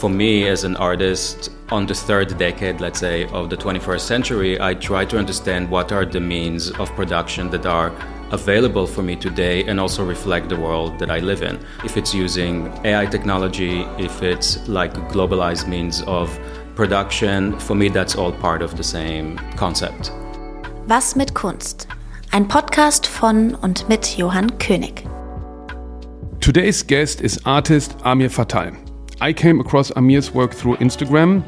For me, as an artist, on the third decade, let's say, of the 21st century, I try to understand what are the means of production that are available for me today and also reflect the world that I live in. If it's using AI technology, if it's like globalized means of production, for me, that's all part of the same concept. Was mit Kunst? Ein Podcast von und mit Johann König. Today's guest is artist Amir Fattal. I came across Amir's work through Instagram,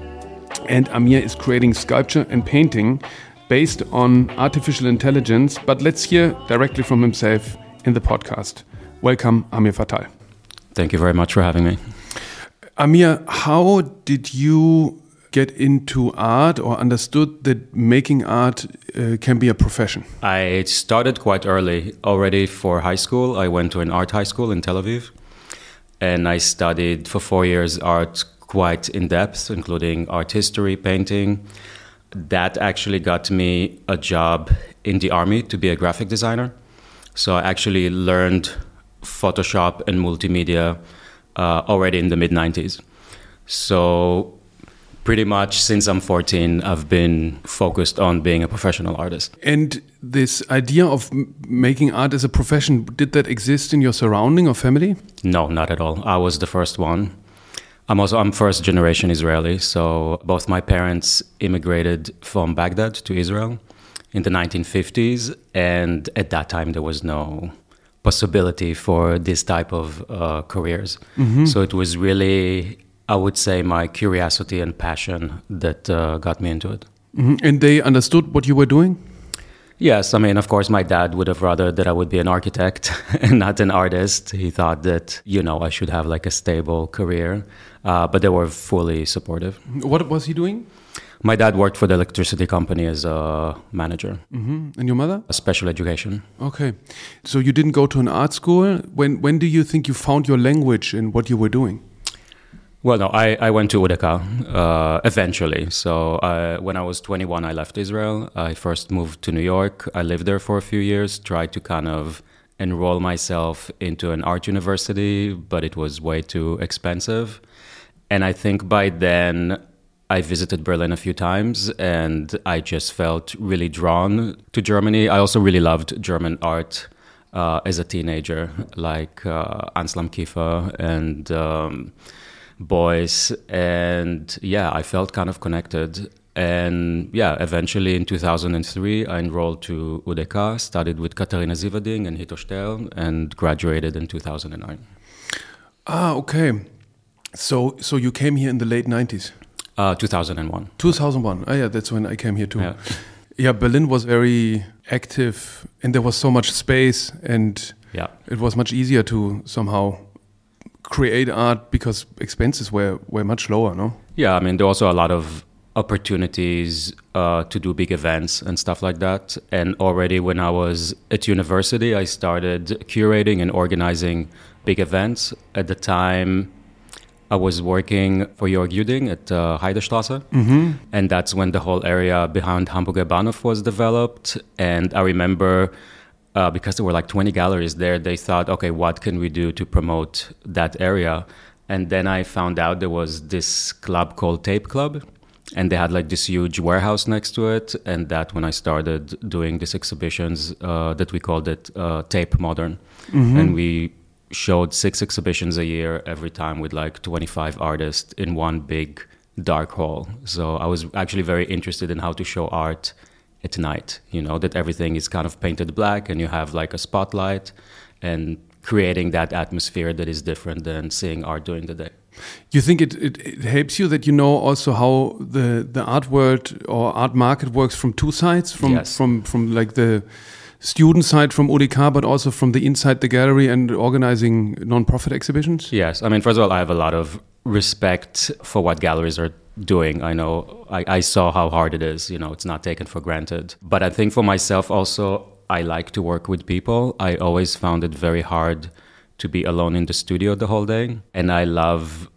and Amir is creating sculpture and painting based on artificial intelligence. But let's hear directly from himself in the podcast. Welcome, Amir Fattal. Thank you very much for having me. Amir, how did you get into art or understood that making art uh, can be a profession? I started quite early. Already for high school, I went to an art high school in Tel Aviv. And I studied for four years art quite in depth, including art history, painting. That actually got me a job in the army to be a graphic designer. So I actually learned Photoshop and multimedia uh, already in the mid 90s. So pretty much since I'm 14, I've been focused on being a professional artist. And this idea of making art as a profession, did that exist in your surrounding or family? No, not at all. I was the first one. I'm also I'm first generation Israeli, so both my parents immigrated from Baghdad to Israel in the 1950s, and at that time there was no possibility for this type of uh, careers. Mm -hmm. So it was really I would say my curiosity and passion that uh, got me into it. Mm-hmm. And they understood what you were doing? Yes, I mean, of course, my dad would have rather that I would be an architect and not an artist. He thought that, you know, I should have like a stable career, uh, but they were fully supportive. What was he doing? My dad worked for the electricity company as a manager. Mm-hmm. And your mother? A special education. Okay. So you didn't go to an art school. When, when do you think you found your language in what you were doing? Well, no, I, I went to UDK uh, eventually. So uh, when I was 21, I left Israel. I first moved to New York. I lived there for a few years, tried to kind of enroll myself into an art university, but it was way too expensive. And I think by then, I visited Berlin a few times and I just felt really drawn to Germany. I also really loved German art uh, as a teenager, like uh, Anselm Kiefer and. Um, Beuys and yeah i felt kind of connected. And yeah eventually in 2003 i enrolled to udk studied with Katharina Sieverding and Hito Steyerl and graduated in 2009 ah okay. So so you came here in the late 90s uh, 2001 2001 oh yeah that's when i came here too. Yeah. yeah berlin was very active and there was so much space and yeah. it was much easier to somehow create art because expenses were, were much lower, no? Yeah, I mean, there also a lot of opportunities uh, to do big events and stuff like that. And already when I was at university, I started curating and organizing big events. At the time, I was working for Jörg Jüding at uh, Heidestrasse. Mm-hmm. And that's when the whole area behind Hamburger Bahnhof was developed. And I remember uh, because there were like 20 galleries there, they thought, okay, what can we do to promote that area? And then I found out there was this club called Tape Club, and they had like this huge warehouse next to it. And that when I started doing these exhibitions, uh, that we called it uh, Tape Modern, mm-hmm. and we showed six exhibitions a year every time with like 25 artists in one big dark hall. So I was actually very interested in how to show art at night you know that everything is kind of painted black and you have like a spotlight and creating that atmosphere that is different than seeing art during the day you think it, it, it, helps you that you know also how the the art world or art market works from two sides from yes. from from like the student side from UDK, but also from the inside the gallery and organizing non-profit exhibitions? Yes, I mean, first of all, I have a lot of respect for what galleries are doing. I know I, I saw how hard it is. You know, it's not taken for granted. But I think for myself also, I like to work with people. I always found it very hard to be alone in the studio the whole day. And I love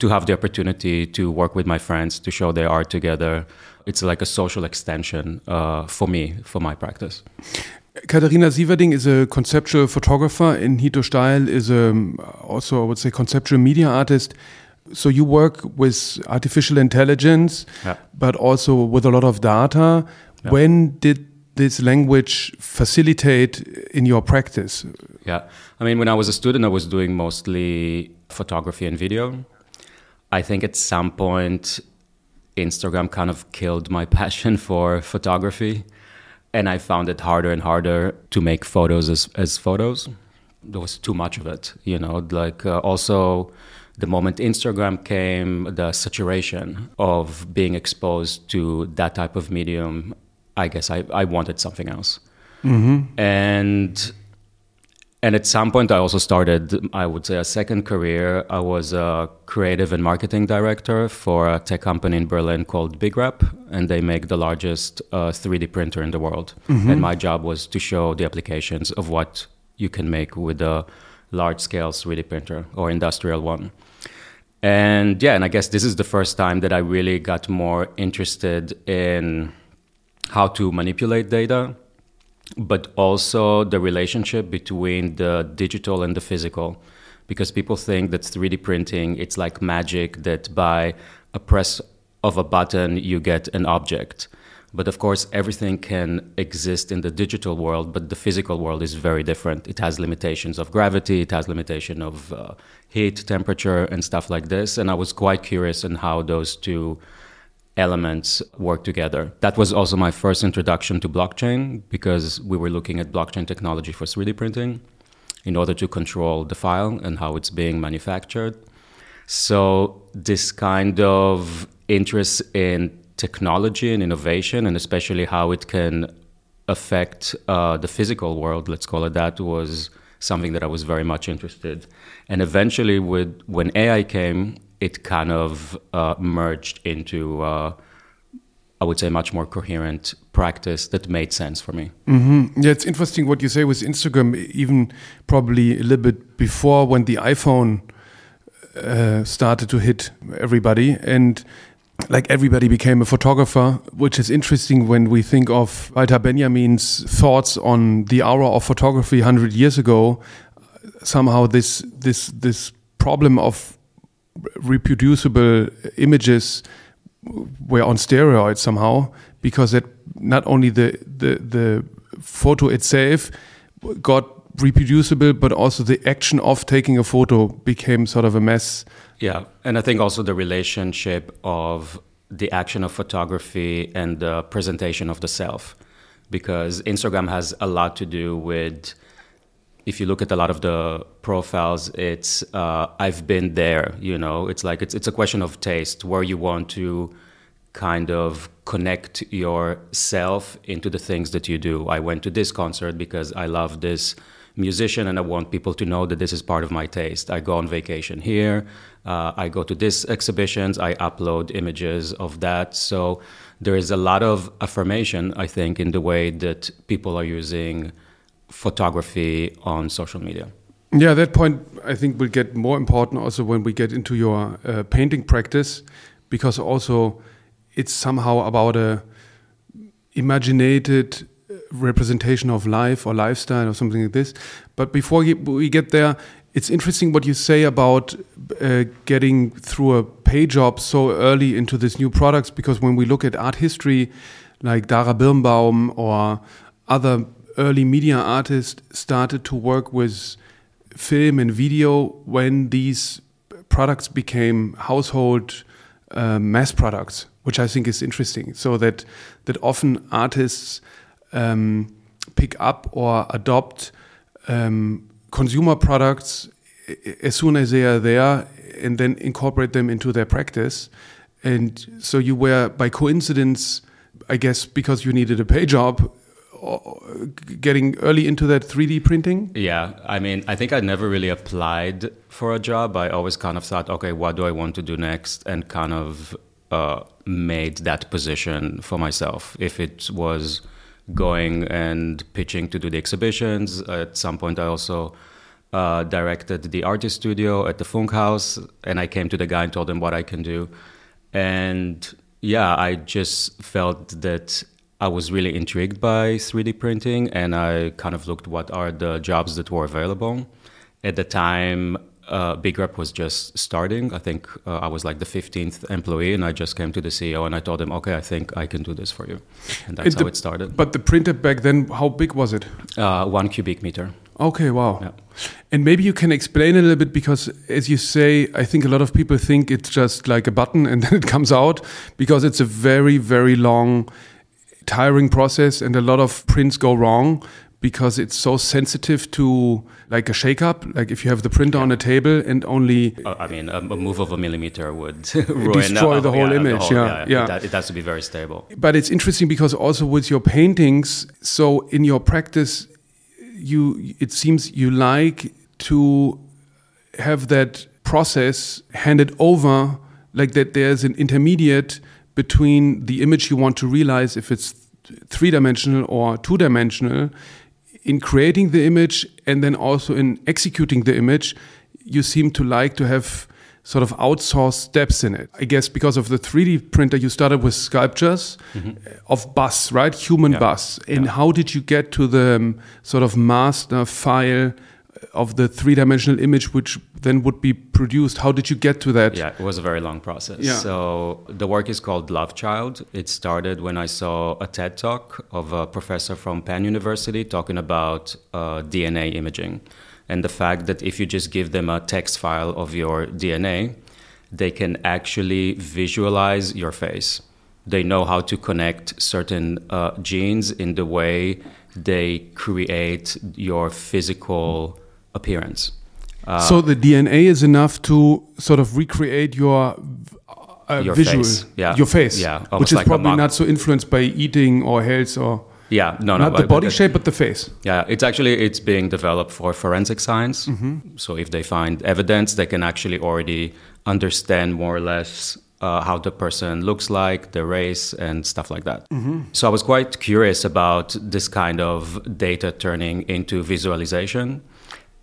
to have the opportunity to work with my friends, to show their art together. It's like a social extension uh, for me, for my practice. Katharina Sieverding is a conceptual photographer, and Hito Steyerl is a, also, I would say, conceptual media artist so you work with artificial intelligence, Yeah. but also with a lot of data. Yeah. When did this language facilitate in your practice? Yeah. I mean, when I was a student, I was doing mostly photography and video. I think at some point, Instagram kind of killed my passion for photography. And I found it harder and harder to make photos as, as photos. There was too much of it, you know, like uh, also the moment Instagram came, the saturation of being exposed to that type of medium, I guess I, I wanted something else. And and at some point, I also started, I would say, a second career. I was a creative and marketing director for a tech company in Berlin called BigRep, and they make the largest uh, 3D printer in the world. And my job was to show the applications of what you can make with a large scale 3D printer or industrial one. And yeah, and I guess this is the first time that I really got more interested in how to manipulate data but also the relationship between the digital and the physical because people think that 3d printing it's like magic that by a press of a button you get an object but of course everything can exist in the digital world but the physical world is very different it has limitations of gravity it has limitation of uh, heat temperature and stuff like this and i was quite curious in how those two elements work together. That was also my first introduction to blockchain because we were looking at blockchain technology for 3D printing in order to control the file and how it's being manufactured. So, this kind of interest in technology and innovation, and especially how it can affect uh, the physical world, let's call it that, was something that I was very much interested. And eventually, with when AI came, it kind of uh, merged into, uh, I would say, much more coherent practice that made sense for me. Yeah, it's interesting what you say with Instagram, even probably a little bit before when the iPhone uh, started to hit everybody. And like everybody became a photographer, which is interesting when we think of Walter Benjamin's thoughts on the aura of photography 100 years ago. Somehow, this, this, this problem of reproducible images were on steroids somehow because that not only the, the the photo itself got reproducible but also the action of taking a photo became sort of a mess Yeah, and I think also the relationship of the action of photography and the presentation of the self, because Instagram has a lot to do with. If you look at a lot of the profiles, it's uh, I've been there. You know, it's like it's it's a question of taste, where you want to kind of connect yourself into the things that you do. I went to this concert because I love this musician and I want people to know that this is part of my taste. I go on vacation here. Uh, I go to these exhibitions. I upload images of that. So there is a lot of affirmation, I think, in the way that people are using photography on social media. Yeah, that point I think will get more important also when we get into your uh, painting practice, because also it's somehow about a imaginated representation of life or lifestyle or something like this. But before we get there, it's interesting what you say about uh, getting through a pay job so early into these new products, because when we look at art history, like Dara Birnbaum or other early media artists started to work with film and video when these products became household uh, mass products, which I think is interesting. So that that often artists um, pick up or adopt um, consumer products as soon as they are there, and then incorporate them into their practice. And so you were by coincidence, I guess, because you needed a pay job, getting early into that 3D printing. Yeah, I mean, I think I never really applied for a job. I always kind of thought, okay, what do I want to do next? And kind of uh, made that position for myself. If it was going and pitching to do the exhibitions, at some point I also uh, directed the artist studio at the Funkhaus, and I came to the guy and told him what I can do. And yeah, I just felt that I was really intrigued by 3D printing, and I kind of looked what are the jobs that were available. At the time, uh, BigRep was just starting. I think uh, I was like the 15th employee, and I just came to the CEO and I told him, okay, I think I can do this for you. And that's And how it started. But the printer back then, how big was it? Uh, one cubic meter. Okay, wow. Yeah. And maybe you can explain a little bit because, as you say, I think a lot of people think it's just like a button and then it comes out because it's a very, very long, tiring process and a lot of prints go wrong because it's so sensitive to like a shakeup. Like if you have the printer on a table and only Uh, I mean, a, move of a millimeter would Destroy the whole image, whole- yeah, yeah. It, it has to be very stable. but it's interesting because also with your paintings so in your practice you it seems you like to have that process handed over like that there's an intermediate between the image you want to realize if it's three dimensional or two dimensional in creating the image and then also in executing the image you seem to like to have sort of outsourced steps in it i guess because of the 3d printer you started with sculptures of bus right human Mm-hmm. Yeah. bus and how did you get to the um, sort of master file of the three-dimensional image which then would be produced how did you get to that Yeah, it was a very long process. Yeah. So the work is called Love Child. It started when I saw a TED talk of a professor from Penn University talking about uh, DNA imaging and the fact that if you just give them a text file of your DNA, they can actually visualize your face. They know how to connect certain uh, genes in the way they create your physical appearance. Uh, so the dna is enough to sort of recreate your uh, Your visual face, yeah. your face Yeah, which is like probably not so influenced by eating or health or yeah, no, no, not the body but- shape but the face Yeah, it's actually it's being developed for forensic science. Mm-hmm. So if they find evidence, they can actually already understand more or less uh, how the person looks like, the race, and stuff like that. Mm-hmm. So I was quite curious about this kind of data turning into visualization.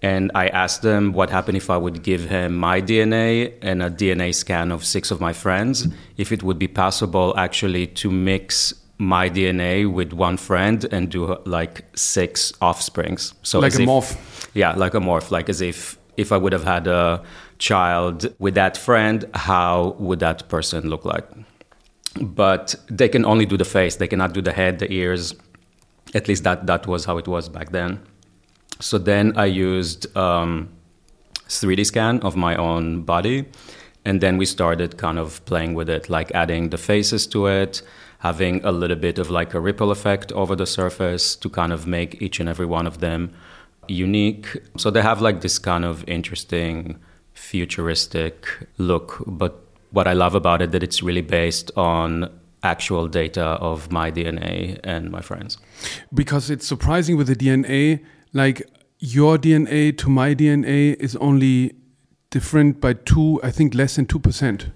And I asked them what happened if I would give him my DNA and a DNA scan of six of my friends, if it would be possible actually to mix my DNA with one friend and do like six offsprings. So Like a if- morph. Yeah, like a morph, like as if if I would have had a child with that friend, how would that person look like? But they can only do the face; they cannot do the head, the ears. At least that that was how it was back then. So then I used um, 3D scan of my own body, and then we started kind of playing with it, like adding the faces to it, having a little bit of like a ripple effect over the surface to kind of make each and every one of them unique. So they have like this kind of interesting futuristic look, but what I love about it that it's really based on actual data of my DNA and my friends. because it's surprising with the DNA, like your DNA to my DNA is only different by two, I think less than two percent,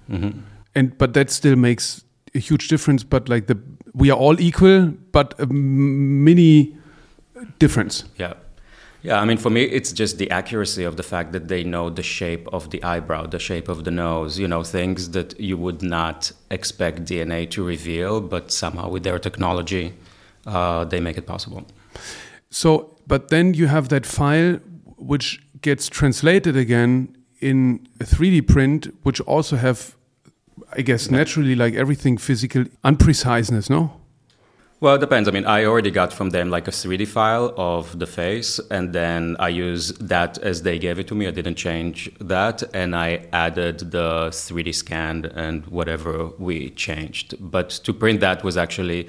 and but that still makes a huge difference. But like the we are all equal, but a mini difference. Yeah. Yeah, I mean, for me, it's just the accuracy of the fact that they know the shape of the eyebrow, the shape of the nose, you know, things that you would not expect DNA to reveal, but somehow with their technology, uh, they make it possible. So, but then you have that file which gets translated again in a 3D print, which also have, I guess, naturally like everything physical unpreciseness, no? Well, it depends. I mean, I already got from them like a 3D file of the face, and then I use that as they gave it to me. I didn't change that, and I added the 3D scan and whatever we changed. But to print that was actually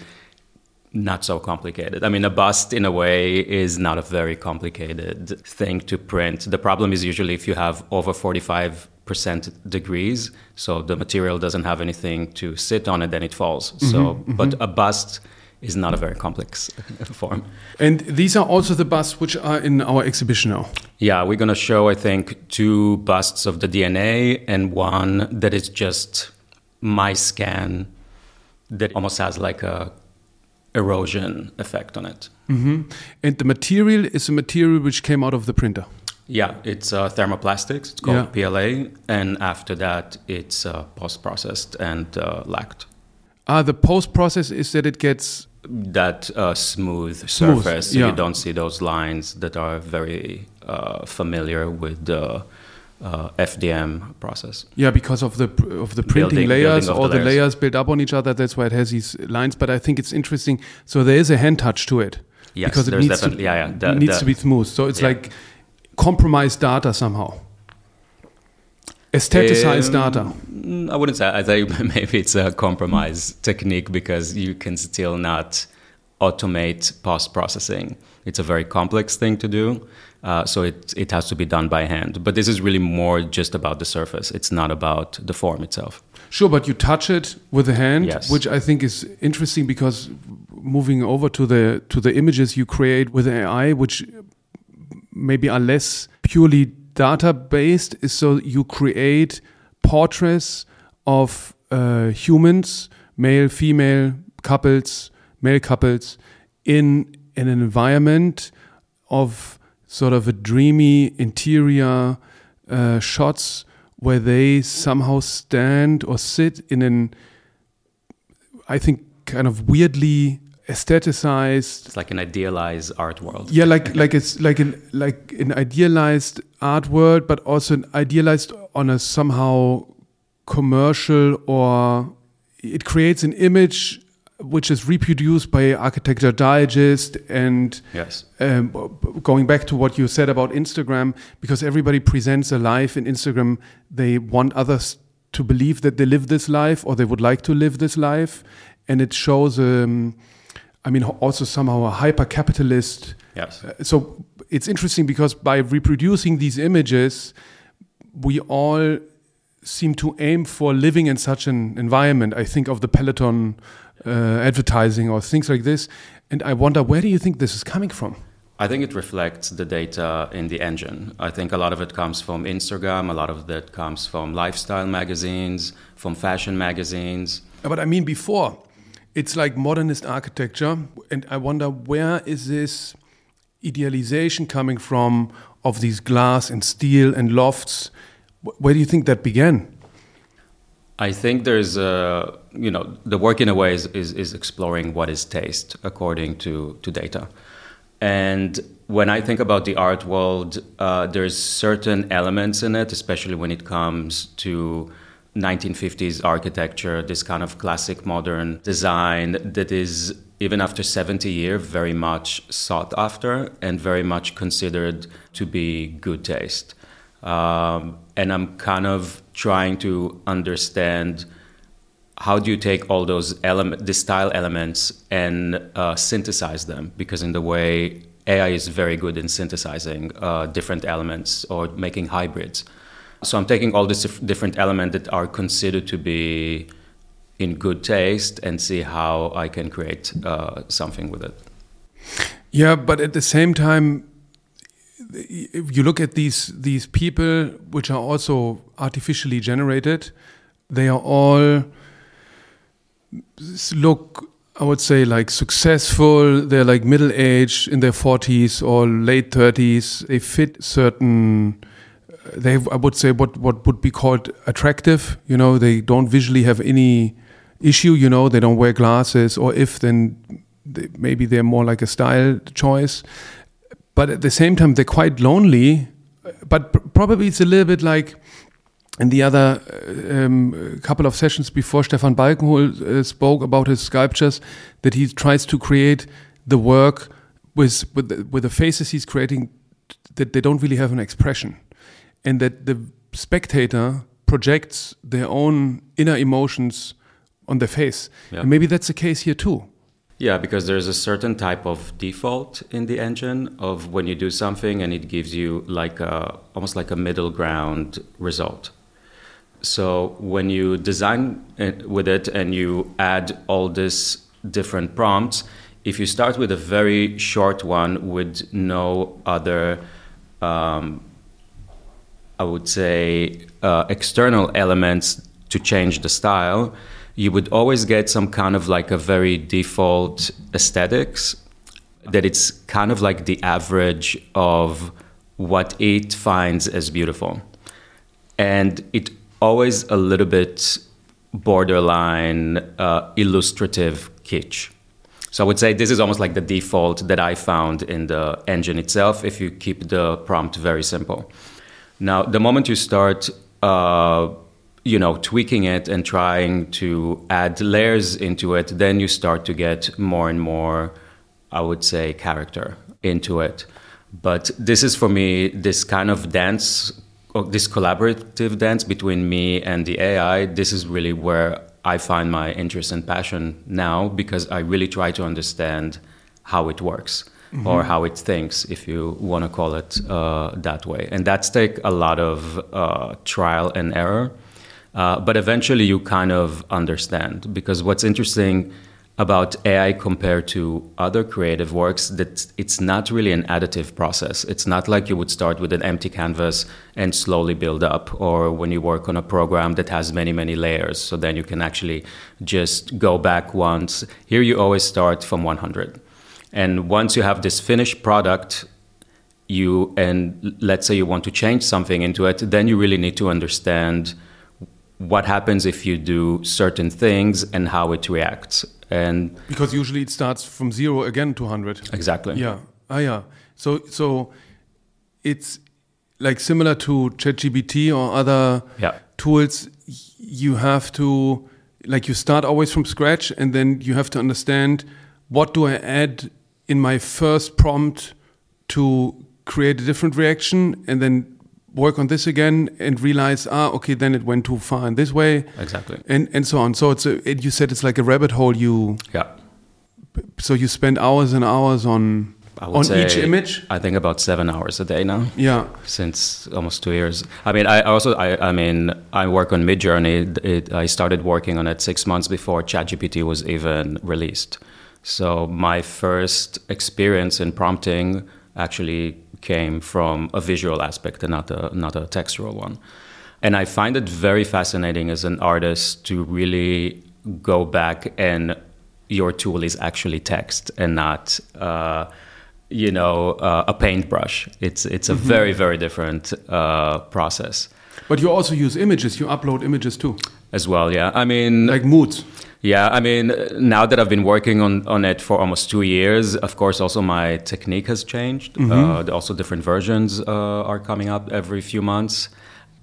not so complicated. I mean, a bust in a way is not a very complicated thing to print. The problem is usually if you have over 45 percent degrees, so the material doesn't have anything to sit on it, then it falls. Mm-hmm, so, mm-hmm. but a bust is not a very complex form. And these are also the busts which are in our exhibition now. Yeah, we're going to show, I think, two busts of the DNA and one that is just my scan that almost has like a erosion effect on it. And the material is a material which came out of the printer. Yeah, it's uh, thermoplastics. It's called PLA, and after that, it's uh, post-processed and uh, lacked. Ah, the post process is that it gets That uh, smooth Smooth, surface, yeah. you don't see those lines that are very uh, familiar with the uh, FDM process. Yeah, because of the of the printing Building- layers, building all the layers. layers build up on each other. That's why it has these lines. But I think it's interesting. So there is a hand touch to it. Yes, because it needs to, yeah, yeah. The- needs the- to be smooth. So it's Yeah. like compromised data somehow. Aestheticized Um, data. I wouldn't say. I think maybe it's a compromise technique because you can still not automate post processing. It's a very complex thing to do, uh, so it it has to be done by hand. But this is really more just about the surface. It's not about the form itself. Sure, but you touch it with the hand, Yes. which I think is interesting because moving over to the to the images you create with AI, which maybe are less purely data based, is so you create portraits of uh, humans, male, female couples, male couples, in in an environment of sort of a dreamy interior uh, shots where they somehow stand or sit in an, I think, kind of weirdly aestheticized It's like an idealized art world. yeah, like like it's like an like an idealized art world, but also an idealized on a somehow commercial or it creates an image which is reproduced by Architectural Digest and Yes. um, going back to what you said about Instagram, because everybody presents a life in Instagram, they want others to believe that they live this life or they would like to live this life, and it shows. Um, I mean, also somehow a hyper capitalist. Yes. So it's interesting because by reproducing these images, we all seem to aim for living in such an environment. I think of the Peloton uh, advertising or things like this. And I wonder, where do you think this is coming from? I think it reflects the data in the engine. I think a lot of it comes from Instagram, a lot of it comes from lifestyle magazines, from fashion magazines. But I mean, before, it's like modernist architecture. And I wonder, where is this idealization coming from of these glass and steel and lofts? Where do you think that began? I think there's a, you know, the work in a way is, is, is exploring what is taste according to, to data. And when I think about the art world, uh, there's certain elements in it, especially when it comes to 1950s architecture, this kind of classic modern design that is, even after 70 years, very much sought after and very much considered to be good taste. Um, and I'm kind of trying to understand how do you take all those element, the style elements, and uh, synthesize them? Because in the way AI is very good in synthesizing uh, different elements or making hybrids. So I'm taking all these different elements that are considered to be in good taste and see how I can create uh, something with it. Yeah, but at the same time, if you look at these these people, which are also artificially generated, they are all look. I would say like successful. They're like middle aged in their forties or late thirties. They fit certain. They, I would say, what what would be called attractive. You know, they don't visually have any issue. You know, they don't wear glasses, or if then they, maybe they're more like a style choice but at the same time they're quite lonely but pr- probably it's a little bit like in the other uh, um, couple of sessions before Stephan Balkenhol uh, spoke about his sculptures that he tries to create the work with with the, with the faces he's creating that they don't really have an expression and that the spectator projects their own inner emotions on their face Yeah. and maybe that's the case here too Yeah, because there's a certain type of default in the engine of when you do something and it gives you like a, almost like a middle ground result. So when you design it with it and you add all these different prompts, if you start with a very short one with no other, um, I would say, uh, external elements to change the style, you would always get some kind of like a very default aesthetics that it's kind of like the average of what it finds as beautiful. And it always a little bit borderline uh, illustrative kitsch. So I would say this is almost like the default that I found in the engine itself if you keep the prompt very simple. Now, the moment you start, uh, you know, tweaking it and trying to add layers into it, then you start to get more and more, I would say, character into it. But this is for me this kind of dance, or this collaborative dance between me and the AI. This is really where I find my interest and passion now because I really try to understand how it works mm-hmm. or how it thinks, if you want to call it uh, that way. And that's take a lot of uh, trial and error. Uh, but eventually you kind of understand because what's interesting about AI compared to other creative works that it's not really an additive process. It's not like you would start with an empty canvas and slowly build up, or when you work on a program that has many, many layers. So then you can actually just go back once. Here you always start from 100. And once you have this finished product, you and let's say you want to change something into it, then you really need to understand what happens if you do certain things and how it reacts. And because usually it starts from zero again to 100 exactly. Yeah. Ah yeah. So so it's like similar to ChatGPT or other yeah. tools. You have to like you start always from scratch and then you have to understand what do I add in my first prompt to create a different reaction and then work on this again and realize ah okay then it went too far in this way. Exactly. And and so on. So it's a, it, you said it's like a rabbit hole you yeah. So you spend hours and hours on on each image? I think about seven hours a day now. Yeah. Since almost two years. I mean i also i, I mean i work on midjourney. It, i started working on it six months before chatgpt was even released. So my first experience in prompting actually came from a visual aspect and not a, not a textual one. And I find it very fascinating as an artist to really go back and your tool is actually text and not, uh, you know, uh, a paintbrush. It's it's a mm-hmm. very very different uh, process. But you also use images. You upload images too. As well, yeah. I mean, like moods. Yeah, I mean, now that I've been working on, on it for almost two years, of course, also my technique has changed. Mm-hmm. Uh, also, different versions uh, are coming up every few months.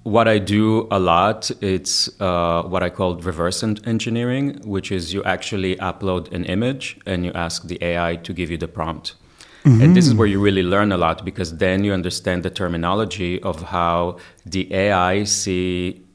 What I do a lot, it's uh, what I call reverse engineering, which is you actually upload an image and you ask the AI to give you the prompt. Mm-hmm. And this is where you really learn a lot because then you understand the terminology of how the AI see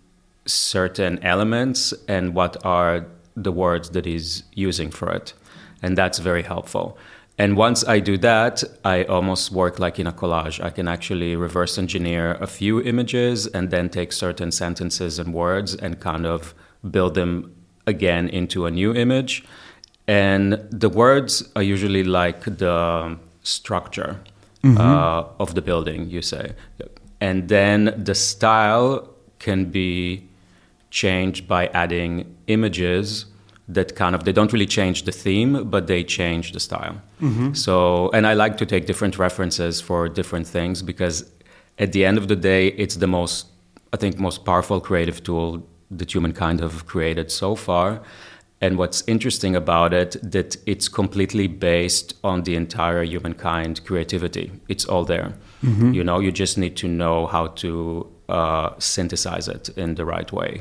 certain elements and what are the words that he's using for it. And that's very helpful. And once I do that, I almost work like in a collage. I can actually reverse engineer a few images and then take certain sentences and words and kind of build them again into a new image. And the words are usually like the structure mm-hmm. uh, of the building, you say. And then the style can be changed by adding images that kind of they don't really change the theme but they change the style. Mm-hmm. so and i like to take different references for different things because at the end of the day it's the most i think most powerful creative tool that humankind have created so far. And what's interesting about it that it's completely based on the entire humankind creativity. It's all there. Mm-hmm. you know you just need to know how to uh, synthesize it in the right way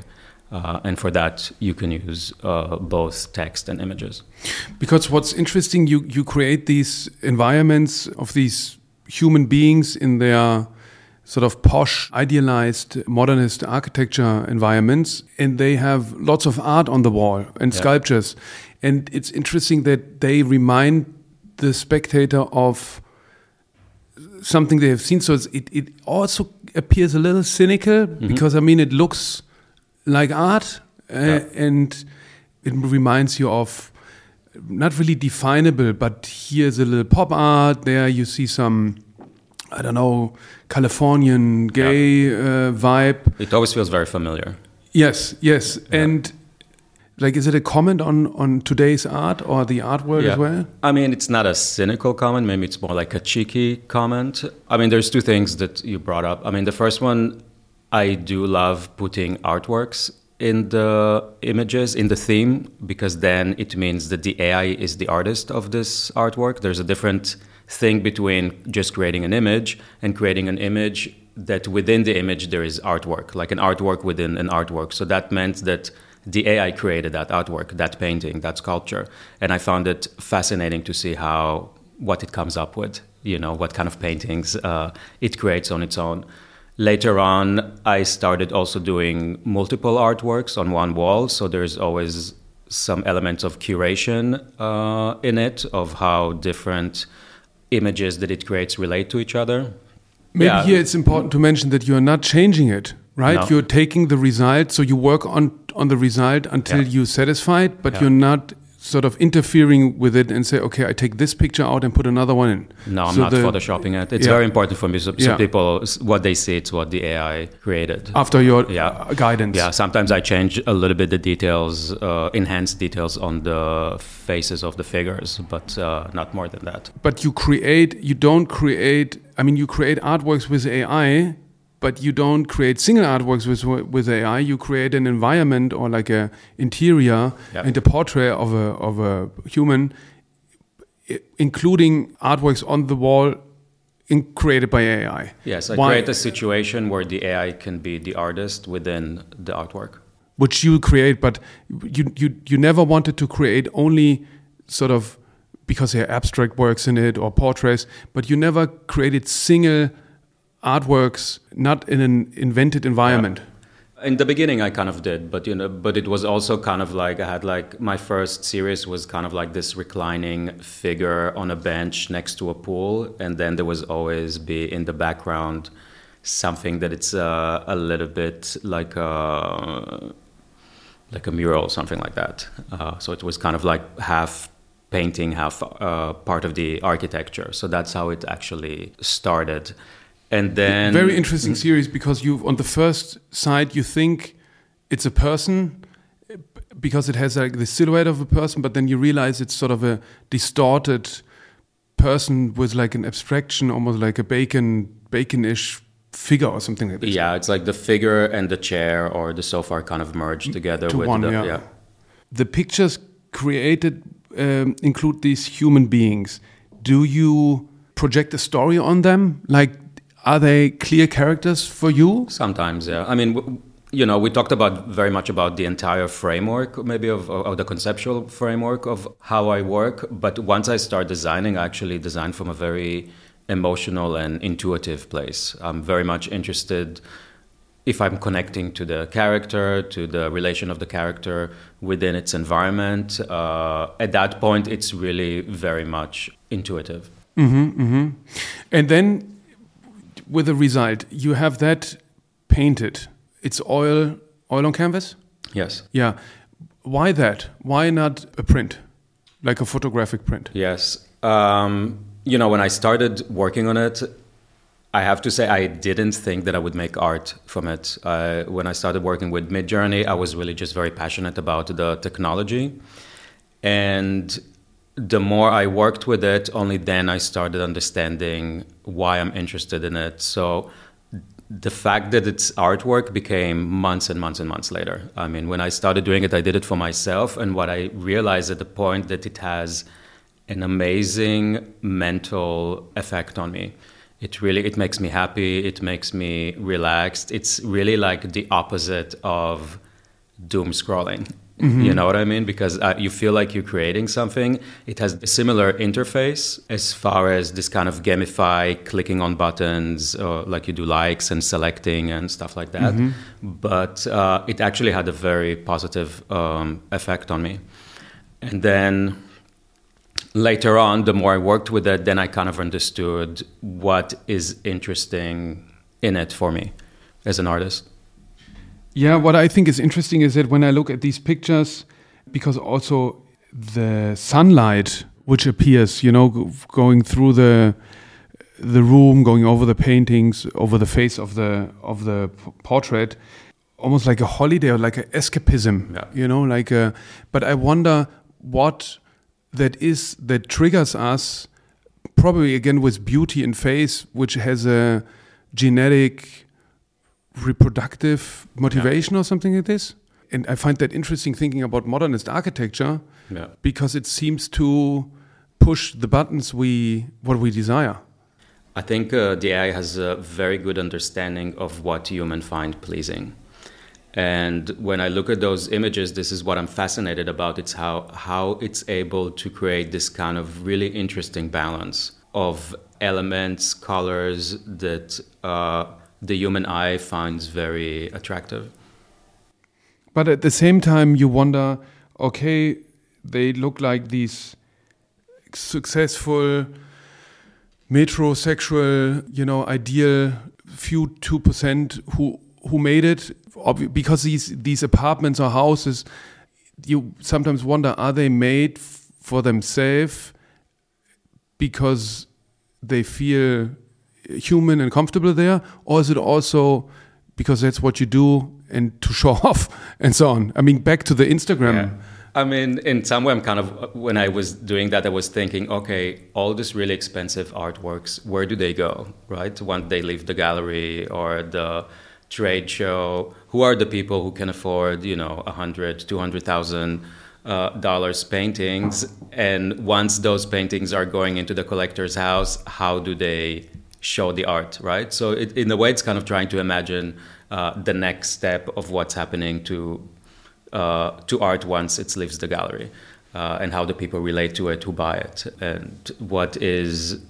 uh, and for that, you can use uh, both text and images. Because what's interesting, you, you create these environments of these human beings in their sort of posh, idealized, modernist architecture environments, and they have lots of art on the wall and yeah. sculptures. And it's interesting that they remind the spectator of something they have seen. So it, it also appears a little cynical mm -hmm. because, I mean, it looks like art, uh, yeah. and it reminds you of not really definable, but here's a little pop art. There you see some, I don't know, Californian gay yeah. uh, vibe. It always feels very familiar. Yes, yes, yeah. and like is it a comment on on today's art or the art world yeah. as well i mean it's not a cynical comment maybe it's more like a cheeky comment i mean there's two things that you brought up i mean the first one I do love putting artworks in the images, in the theme, because then it means that the AI is the artist of this artwork. There's a different thing between just creating an image and creating an image that within the image there is artwork, like an artwork within an artwork. So that meant that the AI created that artwork, that painting, that sculpture, and I found it fascinating to see how what it comes up with. You know, what kind of paintings uh, it creates on its own. Later on, I started also doing multiple artworks on one wall, so there's always some elements of curation uh, in it, of how different images that it creates relate to each other. Maybe Yeah. here it's important to mention that you are not changing it, right? No. You're taking the result, so you work on on the result until Yeah. you're satisfied, but Yeah. you're not sort of interfering with it and say, okay, I take this picture out and put another one in. No, I'm So not the- photoshopping it. It's Yeah. very important for me. So, Yeah. people, what they see, it's what the AI created. After your Yeah. uh, guidance. Yeah, sometimes I change a little bit the details, uh, enhance details on the faces of the figures, but uh, not more than that. But you create, you don't create, I mean, you create artworks with AI, but you don't create single artworks with, with AI. You create an environment or like a interior Yeah. and a portrait of a, of a human, including artworks on the wall in, created by AI. Yes, I Why- create a situation where the AI can be the artist within the artwork. which you create, but you, you, you never wanted to create only sort of because there are abstract works in it or portraits, but you never created single artworks not in an invented environment. In the beginning, I kind of did, but you know, but it was also kind of like I had like my first series was kind of like this reclining figure on a bench next to a pool, and then there was always be in the background something that it's uh, a little bit like a like a mural, something like that. Uh, so it was kind of like half painting, half uh, part of the architecture. So that's how it actually started. And then Very interesting series because you on the first side you think it's a person because it has like the silhouette of a person, but then you realize it's sort of a distorted person with like an abstraction, almost like a bacon bacon-ish figure or something like that. Yeah, it's like the figure and the chair or the sofa are kind of merged together to with one, the yeah. The pictures created um, include these human beings. Do you project a story on them? Like, are they clear characters for you? Sometimes, yeah. I mean, w- you know, we talked about very much about the entire framework, maybe of, of the conceptual framework of how I work. But once I start designing, I actually design from a very emotional and intuitive place. I'm very much interested if I'm connecting to the character, to the relation of the character within its environment. Uh, at that point, it's really very much intuitive. And then with the result, you have that painted. It's oil, oil on canvas. Yes. Yeah. Why that? Why not a print, like a photographic print? Yes. Um, you know, when I started working on it, I have to say I didn't think that I would make art from it. Uh, when I started working with Midjourney, I was really just very passionate about the technology. And the more I worked with it, only then I started understanding why I'm interested in it. So the fact that it's artwork became months and months and months later. I mean, when I started doing it, I did it for myself. And what I realized at the point that it has an amazing mental effect on me. It really it makes me happy. It makes me relaxed. It's really like the opposite of doom scrolling. You know what I mean? Because uh, you feel like you're creating something. It has a similar interface as far as this kind of gamify, clicking on buttons, or like you do likes and selecting and stuff like that. But uh, it actually had a very positive um, effect on me. And then later on, the more I worked with it, then I kind of understood what is interesting in it for me as an artist. Yeah, what I think is interesting is that when I look at these pictures, because also the sunlight which appears, you know, going through the the room, going over the paintings, over the face of the of the portrait, almost like a holiday or like an escapism, Yeah. you know, like a. But I wonder what that is that triggers us, probably again with beauty and face, which has a genetic reproductive motivation or something like this. And I find that interesting thinking about modernist architecture Yeah. because it seems to push the buttons we what we desire. I think uh, the AI has a very good understanding of what humans find pleasing. And when I look at those images, this is what I'm fascinated about. It's how, how it's able to create this kind of really interesting balance of elements, colors that uh, the human eye finds very attractive. But at the same time, you wonder okay, they look like these successful, metrosexual, you know, ideal few 2% who, who made it because these, these apartments or houses, you sometimes wonder are they made for themselves because they feel human and comfortable there, or is it also because that's what you do and to show off and so on? I mean, back to the Instagram. Yeah. I mean, in some way, I'm kind of, when I was doing that, I was thinking, okay, all these really expensive artworks, where do they go, right? Once they leave the gallery or the trade show, who are the people who can afford, you know, a hundred, two hundred thousand uh, dollars paintings? And once those paintings are going into the collector's house, how do they show the art, right? So it, in a way, it's kind of trying to imagine uh, the next step of what's happening to uh, to art once it leaves the gallery, uh, and how the people relate to it, who buy it, and what is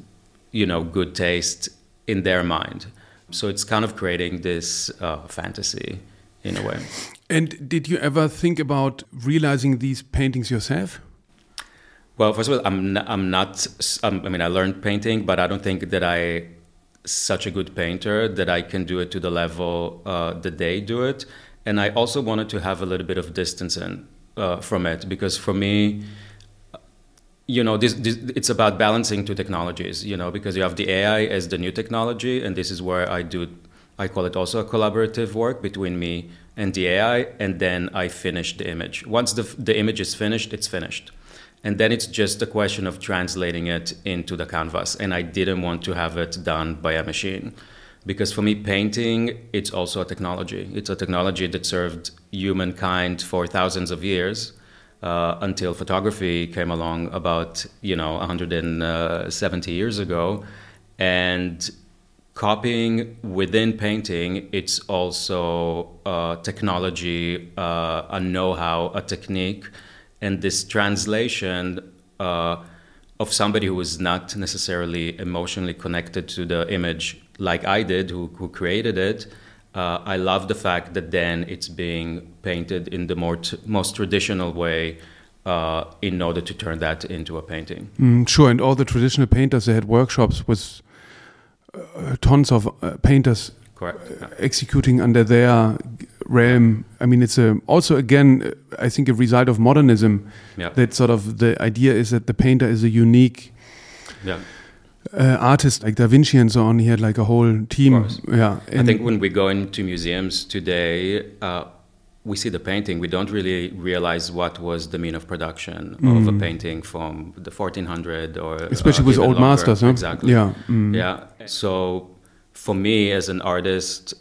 you know good taste in their mind. So it's kind of creating this uh, fantasy in a way. And did you ever think about realizing these paintings yourself? Well, first of all, I'm not, I'm not. I mean, I learned painting, but I don't think that I such a good painter that I can do it to the level uh, that they do it. And I also wanted to have a little bit of distance in, uh, from it because for me, you know, this, this, it's about balancing two technologies. You know, because you have the AI as the new technology, and this is where I do. I call it also a collaborative work between me and the AI, and then I finish the image. Once the the image is finished, it's finished and then it's just a question of translating it into the canvas. And i didn't want to have it done by a machine. Because for me painting it's also a technology. It's a technology that served humankind for thousands of years uh, until photography came along about you know 170 years ago. And copying within painting it's also a technology uh, a know-how a technique and this translation uh, of somebody who is not necessarily emotionally connected to the image like I did, who, who created it, uh, I love the fact that then it's being painted in the more t- most traditional way uh, in order to turn that into a painting. Mm, sure, and all the traditional painters they had workshops with uh, tons of uh, painters Correct. Executing under their realm. I mean, it's a, also again, I think a result of modernism. Yeah. That sort of the idea is that the painter is a unique yeah. uh, artist, like Da Vinci and so on. He had like a whole team. Yeah, I think when we go into museums today. Uh, we see the painting, we don't really realize what was the mean of production mm. of a painting from the 1400 or especially uh, with old longer. masters. Huh? Exactly. Yeah. Mm. Yeah. So for me as an artist,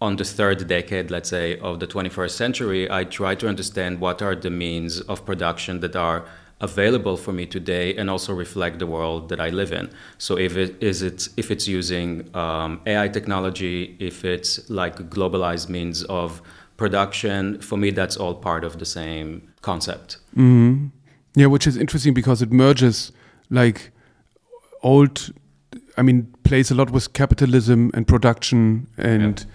on the third decade, let's say, of the 21st century, I try to understand what are the means of production that are available for me today and also reflect the world that I live in. So if it is it if it's using um, AI technology, if it's like globalized means of production, for me that's all part of the same concept. Mm-hmm. Yeah, which is interesting because it merges like old. I mean, plays a lot with capitalism and production and. Yeah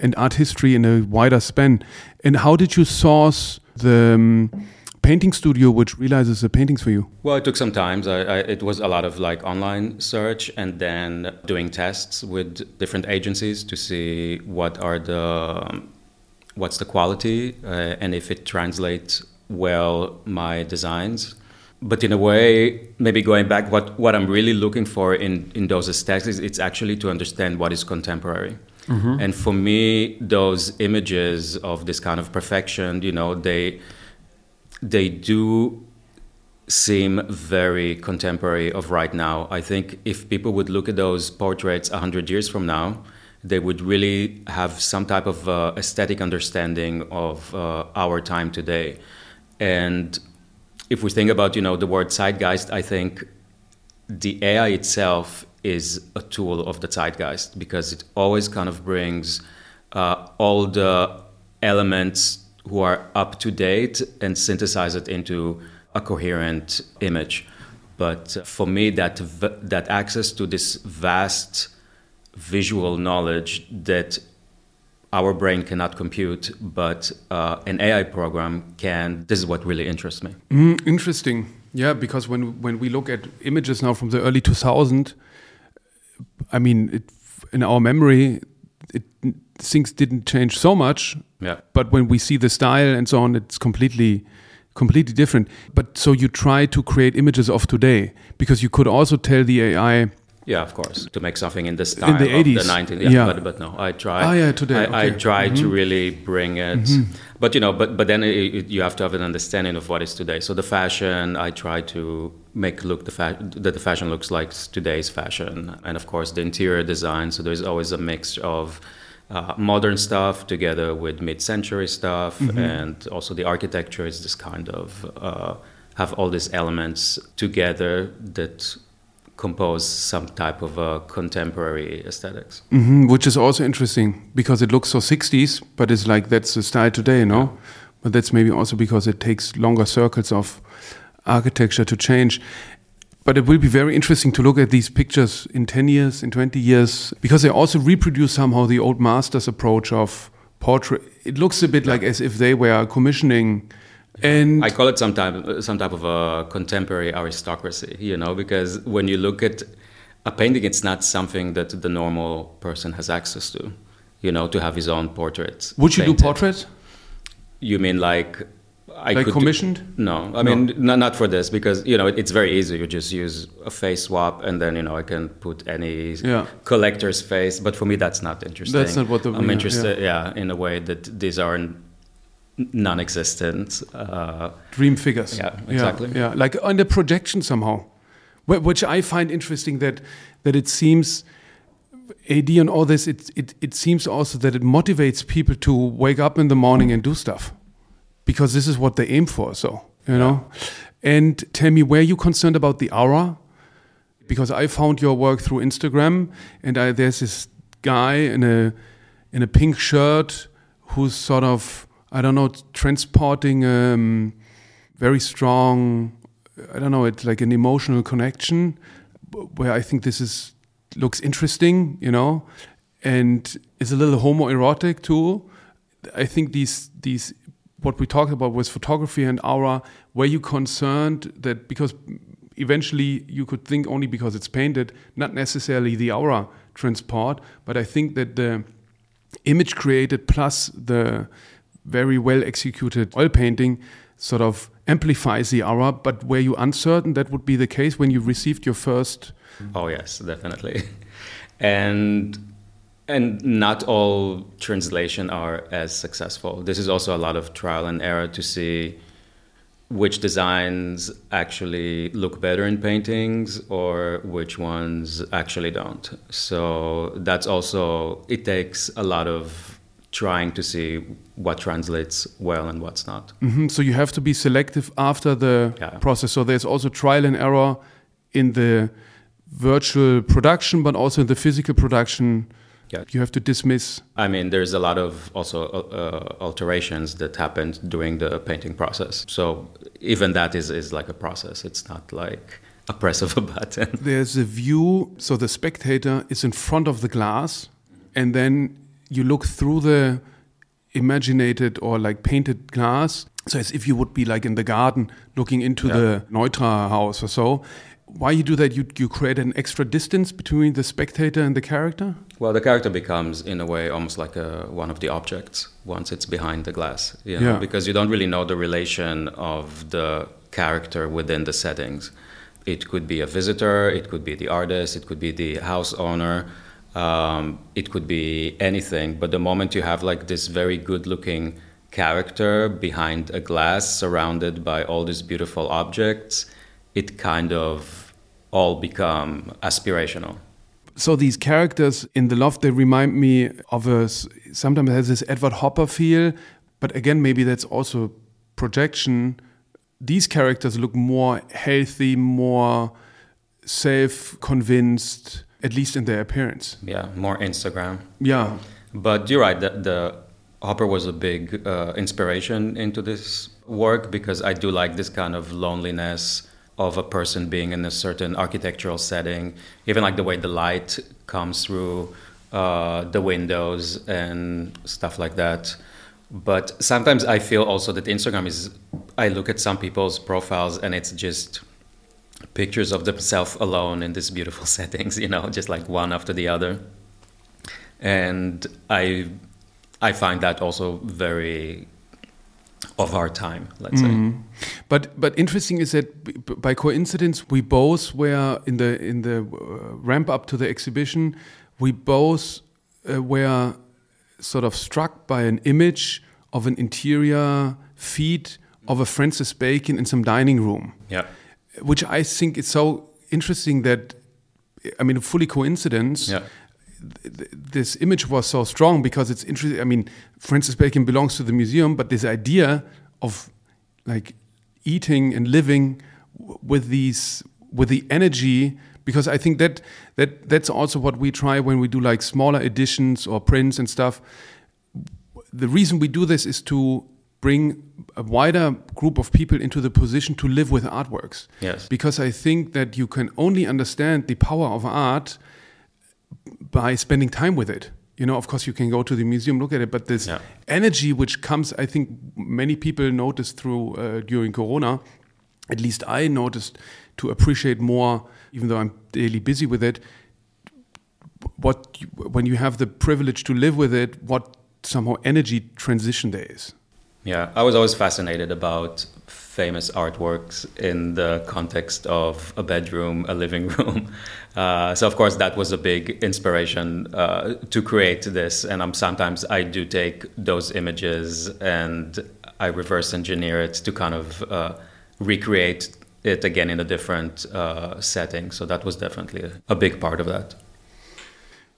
and art history in a wider span. And how did you source the um, painting studio which realizes the paintings for you? Well, it took some time. I, I, it was a lot of like online search and then doing tests with different agencies to see what are the um, what's the quality uh, and if it translates well my designs but in a way, maybe going back, what, what I'm really looking for in, in those aesthetics, it's actually to understand what is contemporary. Mm-hmm. And for me, those images of this kind of perfection, you know, they they do seem very contemporary of right now. I think if people would look at those portraits 100 years from now, they would really have some type of uh, aesthetic understanding of uh, our time today. And if we think about, you know, the word zeitgeist, I think the AI itself is a tool of the zeitgeist because it always kind of brings uh, all the elements who are up to date and synthesize it into a coherent image. But for me, that v- that access to this vast visual knowledge that our brain cannot compute, but uh, an AI program can. This is what really interests me. Mm, interesting. Yeah, because when when we look at images now from the early 2000, I mean, it, in our memory, it, things didn't change so much. Yeah. But when we see the style and so on, it's completely completely different. But so you try to create images of today because you could also tell the AI yeah, of course, to make something in the style in the of 80s. the 19th. Yeah, Yeah. But, but no, I try. Ah, yeah, today, I, I okay. Mm-hmm. try to really bring it. But you know, but but then it, it- you have to have an understanding of what is today. So the fashion, I try to make look the fa- that the fashion looks like today's fashion, and of course the interior design. So there's always a mix of. Uh, modern stuff together with mid-century stuff, Mm-hmm. and also the architecture is this kind of uh, have all these elements together that compose some type of a contemporary aesthetics. hmm which is also interesting because it looks so 60s, but it's like that's the style today, no? But that's maybe also because it takes longer circles of architecture to change. But it will be very interesting to look at these pictures in 10 years, in 20 years, because they also reproduce somehow the old masters approach of portrait. It looks a bit like as if they were commissioning. And I call it some type, some type of a contemporary aristocracy, you know, because when you look at a painting, it's not something that the normal person has access to, you know, to have his own portraits. would you do portraits? You mean like I Like could do- commissioned? no, I mean no. not for this because you know it, it's very easy. You just use a face swap, and then you know I can put any Yeah. collector's face. But for me, that's not interesting. That's not what the- I'm yeah, interested. Yeah. in a way that these are n- non-existent. Uh, dream figures. Yeah, exactly. Yeah, like under projection somehow, which I find interesting that that it seems AD and all this. It it it seems also that it motivates people to wake up in the morning and do stuff because this is what they aim for. So you know, and tell me where you concerned about the aura because I found your work through Instagram, and I, there's this guy in a in a pink shirt who's sort of I don't know transporting um, very strong I don't know it's like an emotional connection where I think this is looks interesting, you know, and is a little homoerotic too. I think these these what we talked about was photography and aura. Were you concerned that because eventually you could think only because it's painted, not necessarily the aura transport, but I think that the image created plus the very well executed oil painting sort of amplifies the aura. But were you uncertain that would be the case when you received your first? Oh yes, definitely. And and not all translation are as successful. This is also a lot of trial and error to see which designs actually look better in paintings or which ones actually don't. So that's also it takes a lot of trying to see what translates well and what's not. Mhm, So you have to be selective after the Yeah. process. So there's also trial and error in the virtual production, but also in the physical production. Yeah. You have to dismiss. I mean, there's a lot of also uh, alterations that happened during the painting process. So even that is, is like a process. It's not like a press of a button. There's a view, so the spectator is in front of the glass, and then you look through the imaginated or like painted glass. So as if you would be like in the garden looking into Yeah. the Neutra house or so. Why you do that? You you create an extra distance between the spectator and the character. Well, the character becomes, in a way, almost like a, one of the objects once it's behind the glass, you know, Yeah. because you don't really know the relation of the character within the settings. It could be a visitor, it could be the artist, it could be the house owner, um, it could be anything. But the moment you have like this very good-looking character behind a glass, surrounded by all these beautiful objects, it kind of all become aspirational. so these characters in the loft they remind me of a sometimes it has this edward hopper feel but again maybe that's also projection these characters look more healthy more self-convinced at least in their appearance. Yeah, more Instagram. Yeah. But you're right. The, the Hopper was a big uh, inspiration into this work because I do like this kind of loneliness of a person being in a certain architectural setting, even like the way the light comes through uh, the windows and stuff like that. But sometimes I feel also that Instagram is, I look at some people's profiles and it's just pictures of themselves alone in these beautiful settings, you know, just like one after the other. And I, I find that also very of our time, let's mm-hmm. say. But but interesting is that b- by coincidence we both were in the in the uh, ramp up to the exhibition, we both uh, were sort of struck by an image of an interior feed of a Francis Bacon in some dining room. Yeah. Which I think is so interesting that, I mean, fully coincidence. Yeah. This image was so strong because it's interesting. I mean, Francis Bacon belongs to the museum, but this idea of like eating and living with these with the energy because I think that that that's also what we try when we do like smaller editions or prints and stuff. The reason we do this is to bring a wider group of people into the position to live with artworks. Yes. Because I think that you can only understand the power of art by spending time with it. You know, of course, you can go to the museum, look at it, but this Yeah. energy which comes, I think many people noticed through uh, during Corona. At least I noticed to appreciate more, even though I'm daily busy with it. What you, when you have the privilege to live with it, what somehow energy transition there is. Yeah, I was always fascinated about famous artworks in the context of a bedroom, a living room. Uh, so, of course, that was a big inspiration uh, to create this. And I'm, sometimes I do take those images and I reverse engineer it to kind of uh, recreate it again in a different uh, setting. So, that was definitely a, a big part of that.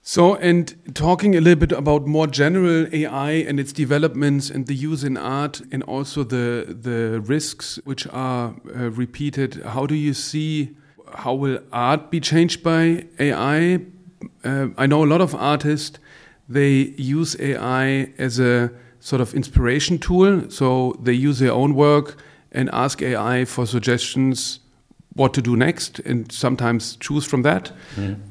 So, and talking a little bit about more general AI and its developments and the use in art, and also the the risks which are uh, repeated. How do you see how will art be changed by AI? Uh, I know a lot of artists they use AI as a sort of inspiration tool. So they use their own work and ask AI for suggestions what to do next, and sometimes choose from that.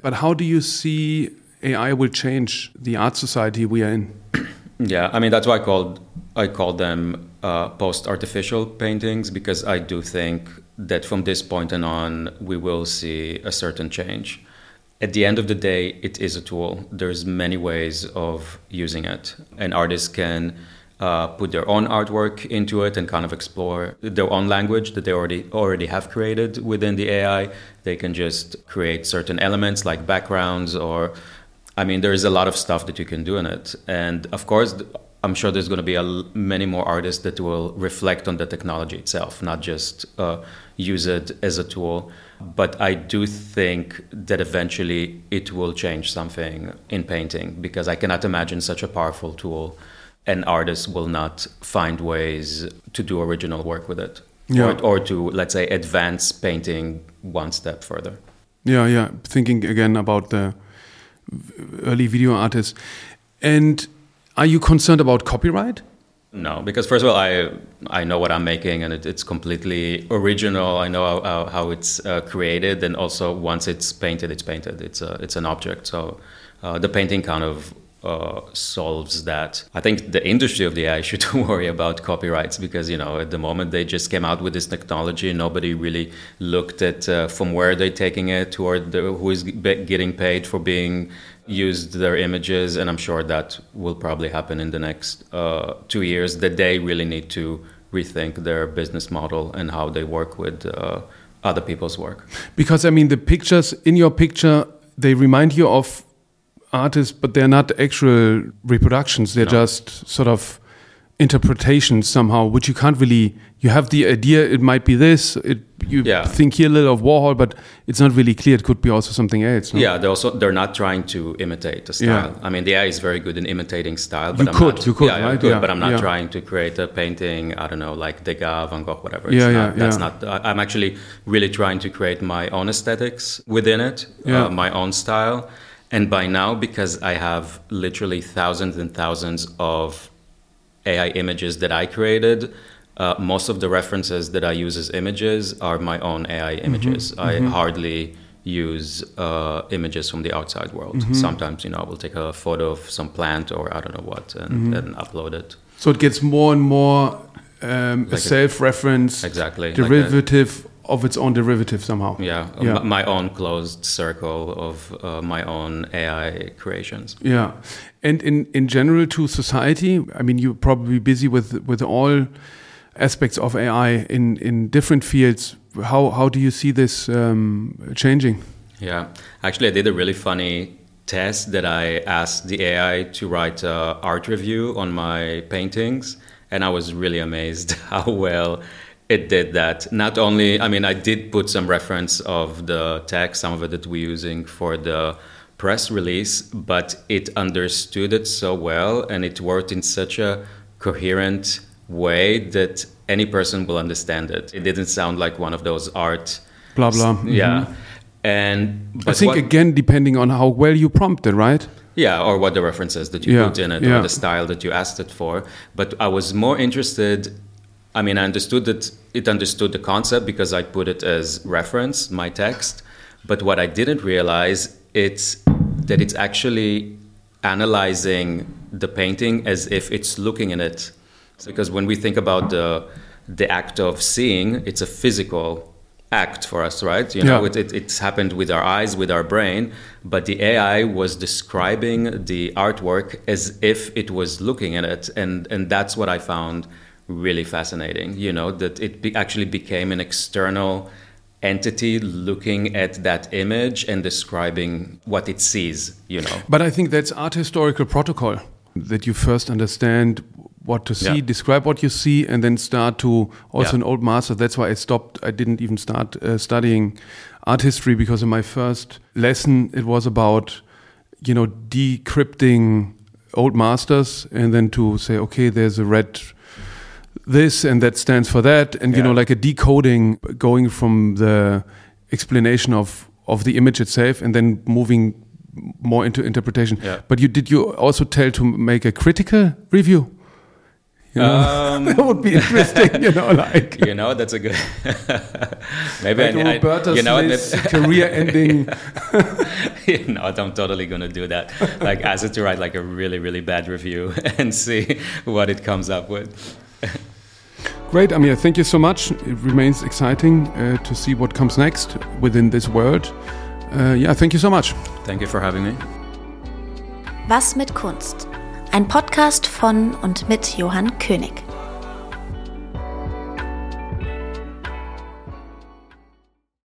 But how do you see AI will change the art society we are in. Yeah, I mean that's why I called I call them uh, post-artificial paintings because I do think that from this point and on we will see a certain change. At the end of the day, it is a tool. There's many ways of using it, and artists can uh, put their own artwork into it and kind of explore their own language that they already already have created within the AI. They can just create certain elements like backgrounds or I mean, there is a lot of stuff that you can do in it, and of course, I'm sure there's going to be a, many more artists that will reflect on the technology itself, not just uh, use it as a tool. But I do think that eventually it will change something in painting because I cannot imagine such a powerful tool, and artists will not find ways to do original work with it, Yeah. or, or to let's say advance painting one step further. Yeah, yeah. Thinking again about the early video artists. And are you concerned about copyright? No, because first of all, I I know what I'm making, and it, it's completely original. I know how, how, it's uh, created, and also once it's painted, it's painted. It's a it's an object. So uh, the painting kind of uh, solves that. I think the industry of the AI should worry about copyrights because you know at the moment they just came out with this technology, nobody really looked at uh, from where they're taking it, are the, who is getting paid for being used their images, and I'm sure that will probably happen in the next uh, two years. That they really need to rethink their business model and how they work with uh, other people's work. Because I mean, the pictures in your picture they remind you of artists, but they're not actual reproductions. They're No. just sort of interpretations somehow, which you can't really. You have the idea it might be this. It you Yeah. think here a little of Warhol, but it's not really clear. It could be also something else. no? Yeah, they're also they're not trying to imitate the style. Yeah. I mean, the AI is very good in imitating style, but You I'm could, not, you could, yeah, yeah, right? could, Yeah, but I'm not yeah. trying to create a painting. I don't know, like Degas, Van Gogh, whatever. It's Yeah, not, yeah, That's yeah. not. I'm actually really trying to create my own aesthetics within it, Yeah. uh, my own style. And by now, because I have literally thousands and thousands of AI images that I created. Uh, most of the references that I use as images are my own AI images. I hardly use uh, images from the outside world. Sometimes, you know, I will take a photo of some plant or I don't know what and then upload it. So it gets more and more um, a Like a- self-reference Exactly. like a- derivative of its own derivative somehow. yeah, Yeah. my own closed circle of uh, my own AI creations. Yeah, and in in general to society, I mean, you're probably busy with with all aspects of AI in in different fields. How how do you see this um, changing? Yeah, actually, I did a really funny test that I asked the AI to write an art review on my paintings, and I was really amazed how well it did that. Not only, I mean, I did put some reference of the text, some of it that we're using for the press release, but it understood it so well, and it worked in such a coherent way that any person will understand it. It didn't sound like one of those art Blah blah. yeah. Mm-hmm. And I think what- again, depending on how well you prompted, right? yeah, or what the references that you Yeah, put in it, yeah. or the style that you asked it for. But I was more interested. I mean, I understood that it understood the concept because I put it as reference, my text. But what I didn't realize it's that it's actually analyzing the painting as if it's looking in it. Because when we think about the the act of seeing, it's a physical act for us, right? You know, Yeah. it, it, it's happened with our eyes, with our brain, but the AI was describing the artwork as if it was looking at it, and and that's what I found really fascinating. You know, that it be, actually became an external entity looking at that image and describing what it sees. You know, But I think that's art historical protocol that you first understand what to see, Yeah. describe what you see, and then start to also Yeah. an old master. That's why I stopped. I didn't even start uh, studying art history because in my first lesson it was about you know decrypting old masters and then to say okay, there's a red this and that stands for that and you know like a decoding going from the explanation of of the image itself and then moving more into interpretation Yeah. but you did you also tell to make a critical review you know? Um, that would be interesting you know like you know, that's a good. maybe like I, I, you know, what, career ending no, I'm totally gonna do that. Like, ask it to write like a really, really bad review and see what it comes up with. Great Amir thank you so much it remains exciting uh, to see what comes next within this world uh, yeah thank you so much Thank you for having me. Was mit Kunst? Ein Podcast von und mit Johann König.